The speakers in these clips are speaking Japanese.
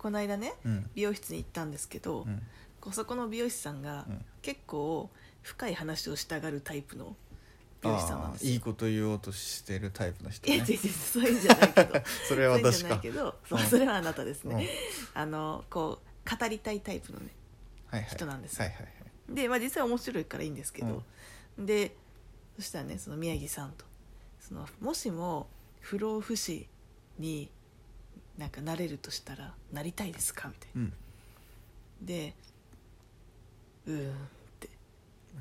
この間ねうん。美容室に行ったんですけど、うん。こうそこの美容師さんがうん。結構深い話をしたがるタイプの美容師さんなんあですよ。あいいこと言おうとしてるタイプの人ね。いや違う違うそういうんじゃないけど。それはそういうん私かじゃないけどそううん。それはあなたですね、うん。あのこう語りたいタイプのねはいはい。人なんですよ。はいはいはい。で、まあ、実際面白いからいいんですけど、でそしたらねその宮城さんとそのもしも不老不死になんかなれるとしたらなりたいですか？みたいな。うん。でうーんって。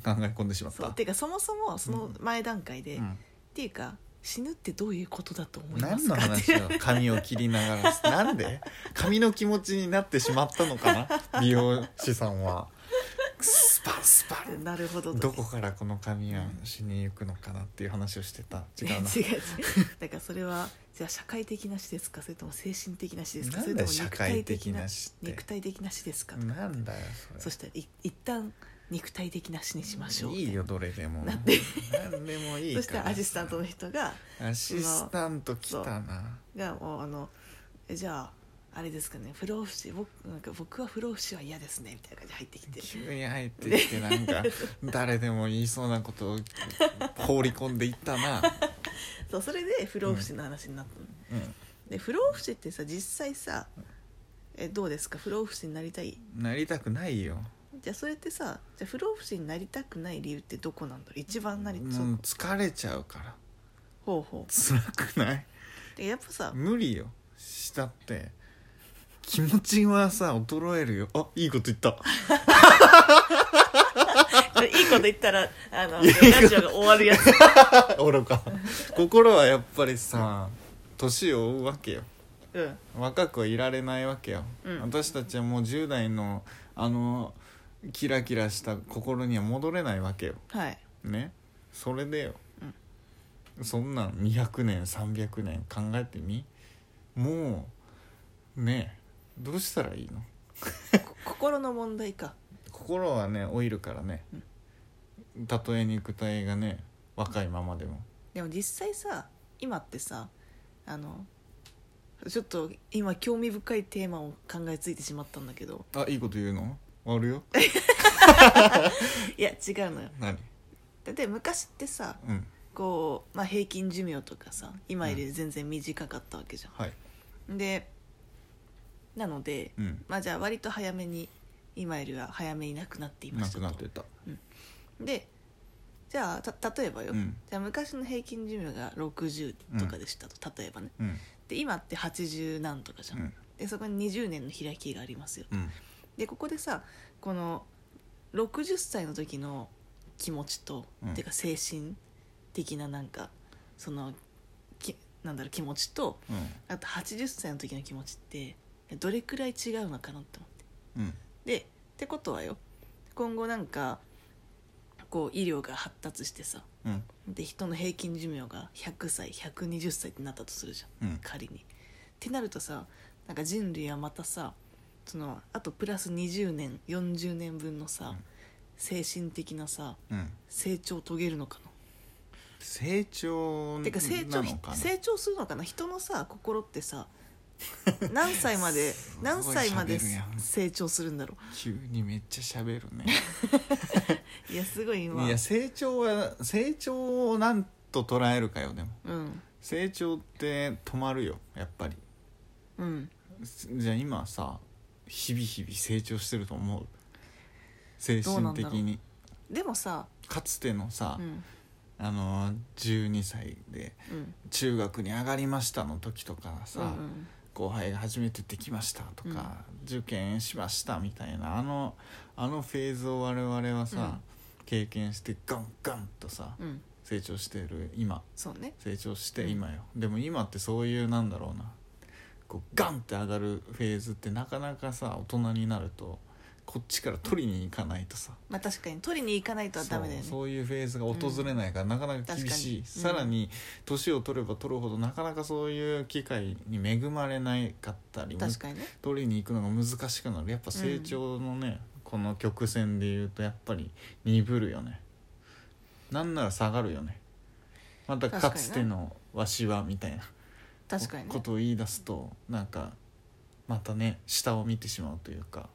考え込んでしまった。そう。ていうかそもそもその前段階で、っうん。ていうか死ぬってどういうことだと思いま何のすかって話よ髪を切りながら。なんで？髪の気持ちになってしまったのかな？美容師さんはスパンスパン。なるほど。とどこからこの髪は死にゆくのかなっていう話をしてた。違うな。違う違う。だからそれはじゃあ社会的な死ですか？それとも精神的な死ですか？それとも社会的な死って。肉体的な死ですかなんだよそれ。そしたらい一旦肉体的な死にしましょう。いいよどれでも。なって何でもいいそから。したらアシスタントの人がアシスタント来たな。がもうあのえじゃああれですかね不老不死僕なんか僕は不老不死は嫌ですねみたいな感じで入ってきて。急に入ってきてなんか 誰でも言いそうなことを放り込んでいったな。そうそれで不老不死の話になったの、うで不老不死ってさ実際さえどうですか？不老不死になりたい？んなりたくないよ。じゃあそれってさじゃあ不老不死になりたくない理由ってどこなんだろう？一番なりそう、もう疲れちゃうから。ほうほ辛くない？うでやっぱさ無理よ。したって気持ちはさ衰えるよ。あいいこと言った。いいこと言ったらあのラジオが終わるやつ。愚か。心はやっぱりさ年を追うわけよ。うん。若くはいられないわけよ、うん。私たちはもう10代のあのキラキラした心には戻れないわけよ。はい。ね。それでよ、そんなん200年300年考えてみ。もうねどうしたらいいの？こ心の問題か。心はね老いるからね、たとえ肉体がね若いままでも。でも実際さ今ってさあのちょっと今興味深いテーマを考えついてしまったんだけど。あいいこと言うの？終わるよ。いや違うのよ。何？だって昔ってさうん。こう、まあ、平均寿命とかさ今より全然短かったわけじゃはい。ん、でなので、うん。まあじゃあ割と早めに今よりは早めに亡くなっていまなしたと。くなってた。でじゃあた例えばよ、うん。じゃあ昔の平均寿命が60とかでしたと、例えばね。うん。で今って80何とかじゃん、うん。でそこに20年の開きがありますよ。うん。でここでさこの60歳の時の気持ちと、うん。てか精神的ななんかそのきなんだろう気持ちとうん。あと80歳の時の気持ちってどれくらい違うのかなって思って。うん。でってことはよ今後なんかこう医療が発達してさうん。で人の平均寿命が100歳120歳ってなったとするじゃん、うん。仮に。ってなるとさなんか人類はまたさそのあとプラス20年40年分のさ、うん。精神的なさうん。成長を遂げるのか成長なてか成長な？のかな成長するのかな？人のさ心ってさ 何歳まで何歳まで成長するんだろ急にめっちゃ喋るね。う いやすごい今。いや成長は成長を何と捉えるかよでも。うん。成長って止まるよやっぱり。うん。じゃあ今さ日々日々成長してると思う？精神的に。でもさかつてのさ、うん。あの12歳でうん。中学に上がりましたの時とかさ、うんうん後輩が初めてできましたとか、受験しましたみたいなあのあのフェーズを我々はさ、経験してガンガンとさうん。成長してる今。そうね。成長してうん。今よ、でも今ってそういうなんだろうな。こうガンって上がるフェーズってなかなかさ大人になるとこっちから取りに行かないとさ。まあ確かに。取りに行かないとはダメだよね。そうそういうフェーズが訪れないから、なかなか厳しい、確かに。さらに年を取れば取るほどなかなかそういう機会に恵まれないかったり確かにね。取りに行くのが難しくなる。やっぱ成長のね、この曲線でいうとやっぱり鈍るよね。なんなら下がるよね。またかつてのわしはみたいな。確かにね。ことを言い出すとなんかまたね下を見てしまうというか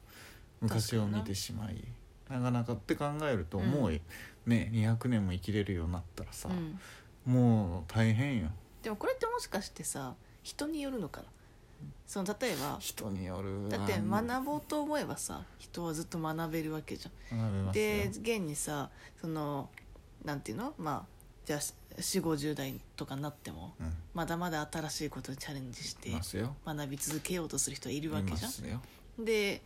昔を見てしまいなかなかって考えると、うん。もうね200年も生きれるようになったらさ、うん。もう大変よ。でもこれってもしかしてさ人によるのかな？その例えば人によるだってあ学ぼうと思えばさ人はずっと学べるわけじゃん。学べますよ。で現にさそのなんていうの？まあじゃあ4 5 0代とかになってもうん。まだまだ新しいことにチャレンジして学び続けようとする人はいるわいけじゃますよ、んで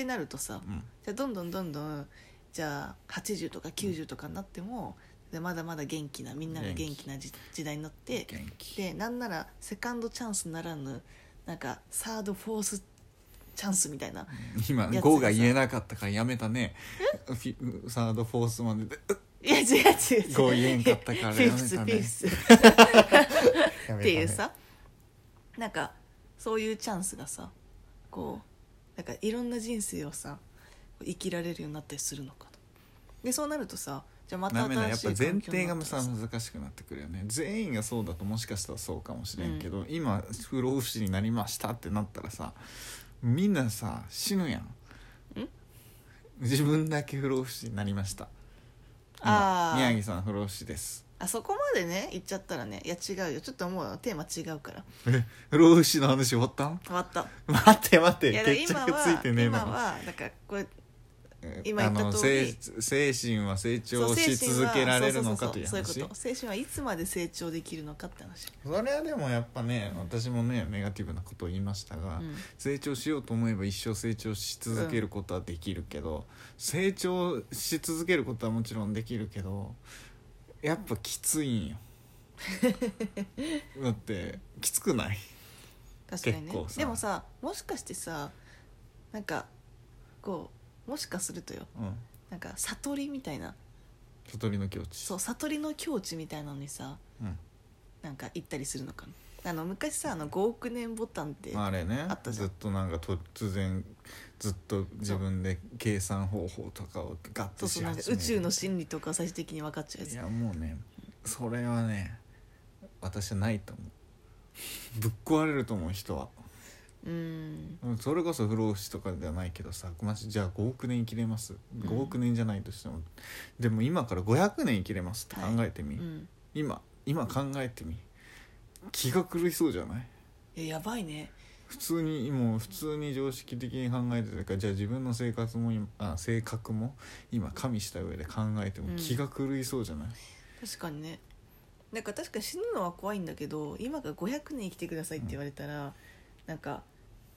ってなるとさうん、じゃあどんどんどんどんじゃあ80とか90とかになっても、でまだまだ元気なみんなが元気。な時時代になってでなんならセカンドチャンスならぬなんかサードフォースチャンスみたいな。今やつがさ。5が言えなかったからやめたね。サードフォースまでで。いや違う違う違う。5言えんかったからやめたね。っていうさなんかそういうチャンスがさこうなんかいろんな人生をさ生きられるようになったりするのかなでそうなるとさじゃあまたやっぱ前提がさ難しくなってくるよね。全員がそうだともしかしたらそうかもしれんけど、今不老不死になりましたってなったらさみんなさ死ぬやん。自分だけ不老不死になりました。宮城さん不老不死ですあそこまでね言っちゃったらねいや違うよ。ちょっともうテーマ違うから。え不老不死の話終わった？ん終わった。待って待って。決今着ついはてねえの今はだからこれえ今言ったあの通り精精神は成長し続けられるのかというそうそうそうそういう話こと。精神はいつまで成長できるのかって話、それはでもやっぱね私もねネガティブなことを言いましたが、うん。成長しようと思えば一生成長し続けることはできるけど、成長し続けることはもちろんできるけどやっぱきついんよ。だってきつくない？確かにね。結構さ。でもさもしかしてさなんかこうもしかするとよ。うん。なんか悟りみたいな。悟りの境地。そう悟りの境地みたいなのにさうん。なんか行ったりするのかなあの昔さあの5億年ボタンってあれね。あったじゃん。ずっとなんか突然ずっと自分で計算方法とかをガッとし始める。宇宙の真理とか最終的に分かっちゃうやつ。いやもうねそれはね私はないと思う。ぶっ壊れると思う人は。うん。うんそれこそ不老不死とかではないけどさまじじゃあ5億年生きれます？ん。5億年じゃないとしても、でも今から500年生きれますって考えてみ、うん。今今考えてみ気が狂いそうじゃない？いややばいね。普通にもう普通に常識的に考えてるからじゃあ自分の生活も今あ性格も今加味した上で考えてもうん気が狂いそうじゃない、確かにね。なんか確かに死ぬのは怖いんだけど今が500年生きてくださいって言われたら、なんか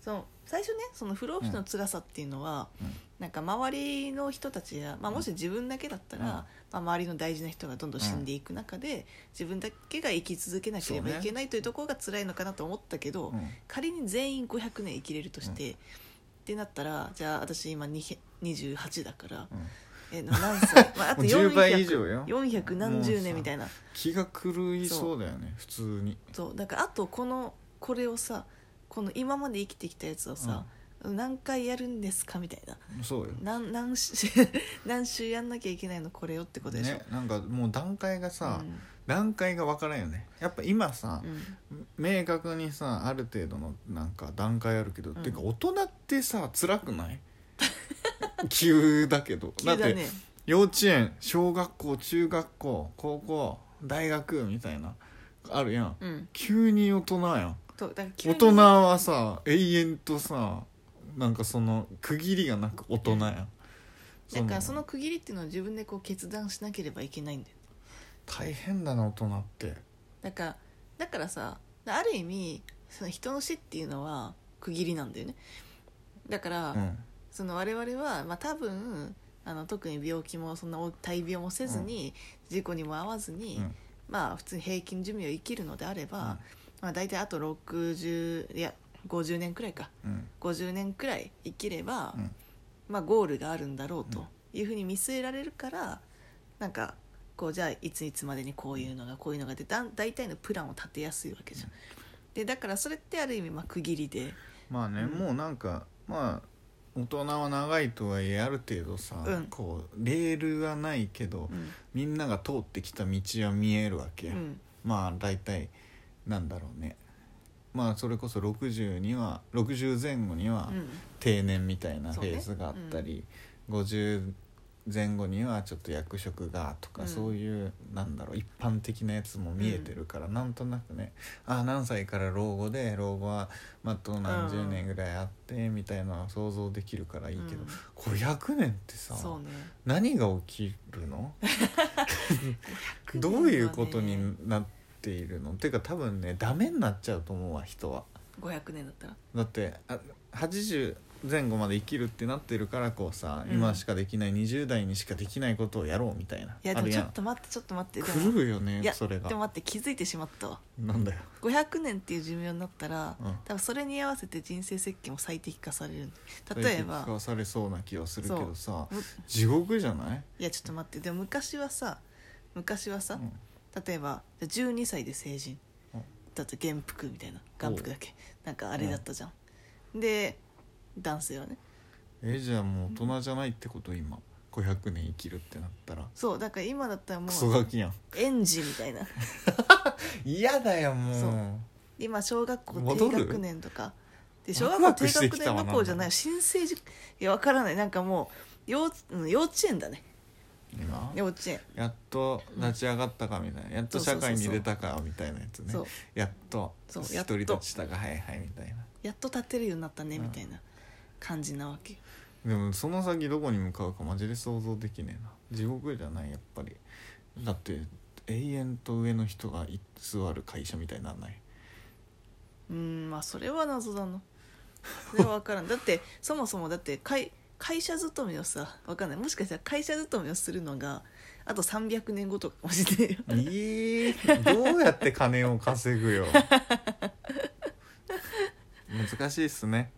その最初ねその不老不死の辛さっていうのは、うん。なんか周りの人たちや、まあ、もし自分だけだったら、うん。まあ、周りの大事な人がどんどん死んでいく中で、自分だけが生き続けなければいけないというところが辛いのかなと思ったけど、うん仮に全員500年生きれるとして、ってなったらじゃあ私今に28だから、うん。え何歳、まあ、あともう10倍以上よ。400何十年みたいな。気が狂いそうだよね普通に。そう。だからあとこのこれをさこの今まで生きてきたやつをさ、何回やるんですかみたいな。そうよ。何何週 何週やんなきゃいけないのこれよってことでしょ、ねなんかもう段階がさ、うん。段階が分からんよね。やっぱ今さ、うん。明確にさある程度のなんか段階あるけど、うん。てか大人ってさ辛くない？急だけど。だって幼稚園小学校中学校高校大学みたいなあるやん。うん。急に大人やんとだから急に。大人はさ永遠とさなんかその区切りがなく大人やん。だからその区切りっていうのは自分でこう決断しなければいけないんだよ。大変だな大人って。だからだからさある意味その人の死っていうのは区切りなんだよね。だから、うん。その我々は、まあ、多分あの特に病気もそんな大病もせずに、事故にも遭わずに、うん。まあ普通に平均寿命を生きるのであれば、まあ、大体あと60いや50年くらいか。うん。50年くらい生きれば、うん。まあ、ゴールがあるんだろうというふうに見据えられるからなんかこうじゃあいついつまでにこういうのがこういうのがでだ大体のプランを立てやすいわけじゃん。でだからそれってある意味まあ区切りで。まあね、うん。もうなんかまあ大人は長いとはいえある程度さ、うん。こうレールはないけど、うん。みんなが通ってきた道は見えるわけ、うん。まあ大体なんだろうね。まあそれこそ60には60前後にはうん。定年みたいなフェーズがあったり、50前後にはちょっと役職がとか、うん。そういうなんだろう一般的なやつも見えてるから、なんとなくね。あ何歳から老後で老後はまああと何十年ぐらいあってみたいなのは想像できるからいいけど、うん。500年ってさ、ね。何が起きるの？どういうことになっているの？てか多分ねダメになっちゃうと思うわ人は。500年だったら。だってあ80前後まで生きるってなってるからこうさ、うん。今しかできない20代にしかできないことをやろうみたいな。いやでもちょっと待ってちょっと待って。で来もるよねいやそれが。でも待って気づいてしまったわ。なんだよ。500年っていう寿命になったら、うん。多分それに合わせて人生設計も最適化される。例えば最適化されそうな気はするけどさむ地獄じゃない、いやちょっと待って。でも昔はさ昔はさ、うん例えばじゃあ12歳で成人。うん。だって元服みたいな元服だっけなんかあれだったじゃん、で男性はね。えじゃあもう大人じゃないってこと今。500年生きるってなったら。そうだから今だったらもクソうガキやん。園児みたいな。嫌だよもう。今小学校戻る低学年とか。で小ワ学校低クワクしてき学たわ年どころじゃない。新生児いやわからない。なんかもう幼稚,、うん、幼稚園だね今？幼稚園やっと立ち上がったかみたいな。やっと社会に出たかみたいなやつね。そうやっと一人立ちしたかはいはいみたいな。やっと立てるようになったねうんみたいな感じなわけ。よでもその先どこに向かうかマジで想像できねえな。地獄じゃないやっぱり。だって永遠と上の人が居座る会社みたいになんない？うんまあそれは謎だな。それは分からん。だってそもそもだって会会社勤めをさ分かんない。もしかしたら会社勤めをするのがあと300年後とかかもしれない。よえー、どうやって金を稼ぐよ。難しいっすね。